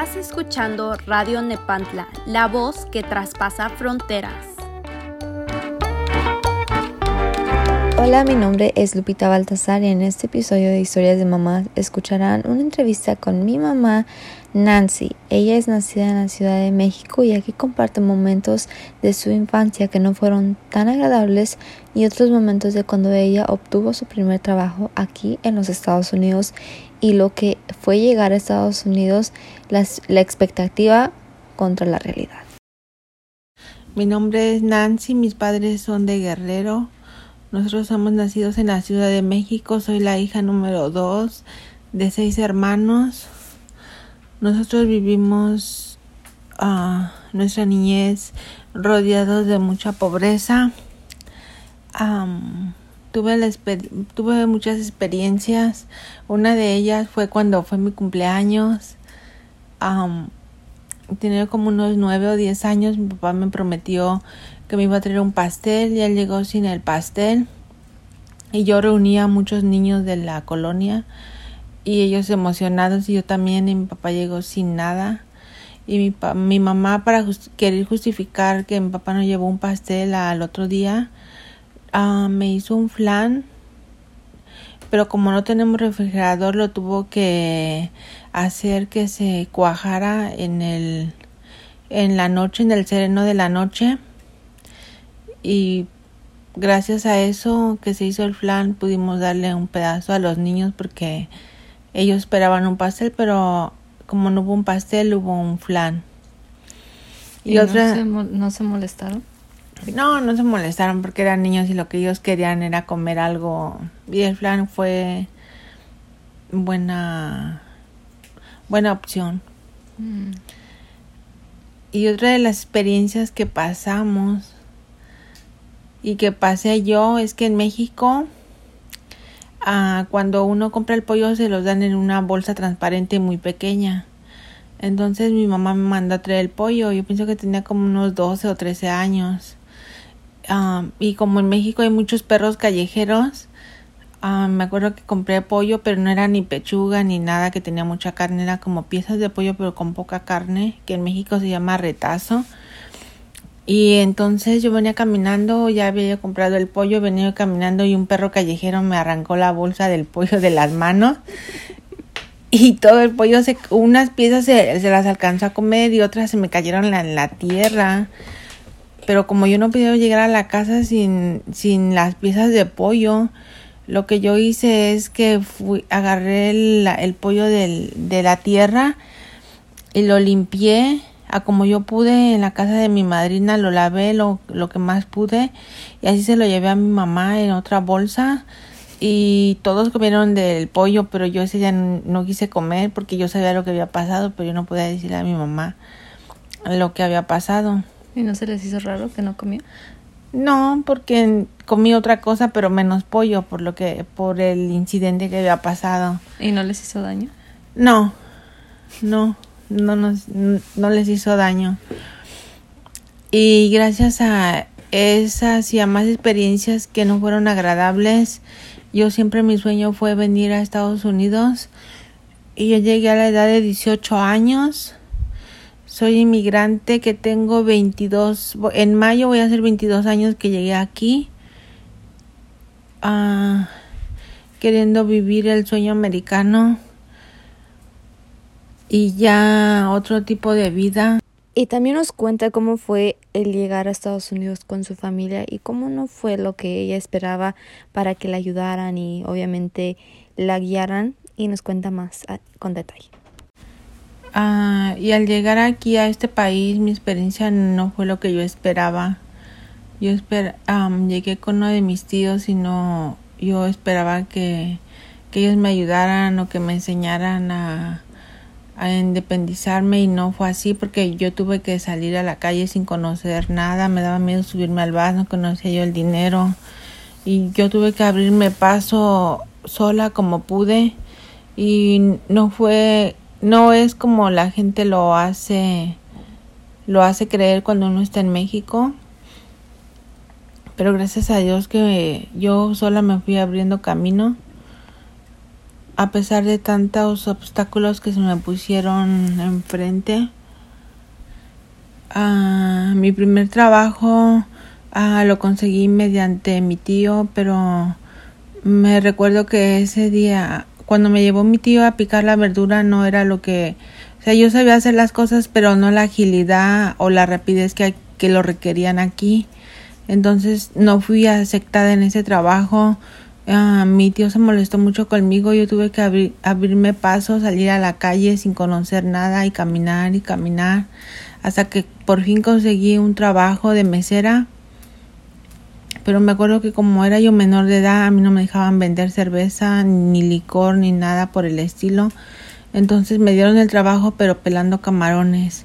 Estás escuchando Radio Nepantla, la voz que traspasa fronteras. Hola, mi nombre es Lupita Baltasar y en este episodio de Historias de Mamá escucharán una entrevista con mi mamá Nancy. Ella es nacida en la Ciudad de México y aquí comparte momentos de su infancia que no fueron tan agradables y otros momentos de cuando ella obtuvo su primer trabajo aquí en los Estados Unidos y lo que fue llegar a Estados Unidos, la expectativa contra la realidad. Mi nombre es Nancy, mis padres son de Guerrero. Nosotros somos nacidos en la Ciudad de México, soy la hija número dos de seis hermanos. Nosotros vivimos uh, nuestra niñez rodeados de mucha pobreza. Um, tuve, tuve muchas experiencias. Una de ellas fue cuando fue mi cumpleaños. tenía como unos nueve o diez años. Mi papá me prometió que me iba a traer un pastel y él llegó sin el pastel. Y yo reunía a muchos niños de la colonia y ellos emocionados y yo también y mi papá llegó sin nada. Y mi, mi mamá para querer justificar que mi papá no llevó un pastel al otro día, Ah, me hizo un flan, pero como no tenemos refrigerador, lo tuvo que hacer que se cuajara en el en la noche, en el sereno de la noche. Y gracias a eso que se hizo el flan, pudimos darle un pedazo a los niños porque ellos esperaban un pastel, pero como no hubo un pastel, hubo un flan. Y, otra... no se molestaron? No, no se molestaron porque eran niños y lo que ellos querían era comer algo. Y el flan fue buena, buena opción. Mm. Y otra de las experiencias que pasamos y que pasé yo es que en México ah, cuando uno compra el pollo se los dan en una bolsa transparente muy pequeña. Entonces mi mamá me mandó a traer el pollo. Yo pienso que tenía como unos 12 o 13 años y como en México hay muchos perros callejeros, me acuerdo que compré pollo, pero no era ni pechuga ni nada que tenía mucha carne, era como piezas de pollo pero con poca carne, que en México se llama retazo. Y entonces yo venía caminando, ya había comprado el pollo, venía caminando y un perro callejero me arrancó la bolsa del pollo de las manos. Y todo el pollo, se, unas piezas se, las alcanzó a comer y otras se me cayeron en la tierra pero como yo no podía llegar a la casa sin, sin las piezas de pollo, lo que yo hice es que fui, agarré el, el pollo de la tierra y lo limpié a como yo pude en la casa de mi madrina, lo lavé lo, lo que más pude y así se lo llevé a mi mamá en otra bolsa y todos comieron del pollo, pero yo ese día no, quise comer porque yo sabía lo que había pasado, pero yo no podía decirle a mi mamá lo que había pasado. ¿Y no se les hizo raro que no comió? No, porque comí otra cosa, pero menos pollo, por lo que, por el incidente que había pasado. ¿Y no les hizo daño? No, no, no nos, no les hizo daño. Y gracias a esas y a más experiencias que no fueron agradables, yo siempre mi sueño fue venir a Estados Unidos. Y yo llegué a la edad de 18 años soy inmigrante que tengo 22, en mayo voy a hacer 22 años que llegué aquí, ah, queriendo vivir el sueño americano y ya otro tipo de vida. Y también nos cuenta cómo fue el llegar a Estados Unidos con su familia y cómo no fue lo que ella esperaba para que la ayudaran y obviamente la guiaran y nos cuenta más con detalle. Ah, y al llegar aquí a este país mi experiencia no fue lo que yo esperaba. Yo esper llegué con uno de mis tíos y no yo esperaba que, que ellos me ayudaran o que me enseñaran a, a independizarme y no fue así porque yo tuve que salir a la calle sin conocer nada, me daba miedo subirme al bus, no conocía yo el dinero y yo tuve que abrirme paso sola como pude y no fue no es como la gente lo hace lo hace creer cuando uno está en México pero gracias a Dios que yo sola me fui abriendo camino a pesar de tantos obstáculos que se me pusieron enfrente. Ah, mi primer trabajo lo conseguí mediante mi tío, pero me recuerdo que ese día, cuando me llevó mi tío a picar la verdura, no era lo que... O sea, yo sabía hacer las cosas, pero no la agilidad o la rapidez que, que lo requerían aquí. Entonces no fui aceptada en ese trabajo Ah, mi tío se molestó mucho conmigo, yo tuve que abrirme paso, salir a la calle sin conocer nada y caminar y caminar hasta que por fin conseguí un trabajo de mesera. Pero me acuerdo que como era yo menor de edad, a mí no me dejaban vender cerveza, ni licor, ni nada por el estilo. Entonces me dieron el trabajo pero pelando camarones.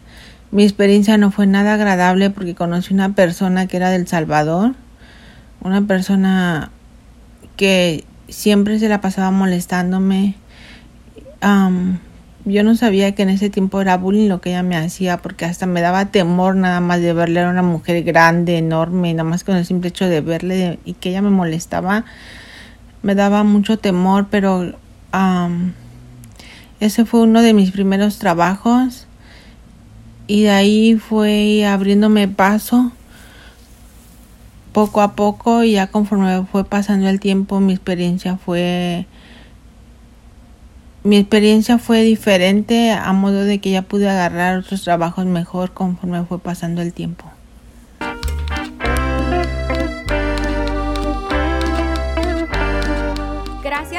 Mi experiencia no fue nada agradable porque conocí una persona que era del Salvador, una persona que siempre se la pasaba molestándome. yo no sabía que en ese tiempo era bullying lo que ella me hacía, porque hasta me daba temor nada más de verle. Era una mujer grande, enorme, nada más con el simple hecho de verle y que ella me molestaba, me daba mucho temor, pero ese fue uno de mis primeros trabajos y de ahí fue abriéndome paso poco a poco y ya conforme fue pasando el tiempo mi experiencia fue mi experiencia fue diferente a modo de que ya pude agarrar otros trabajos mejor conforme fue pasando el tiempo.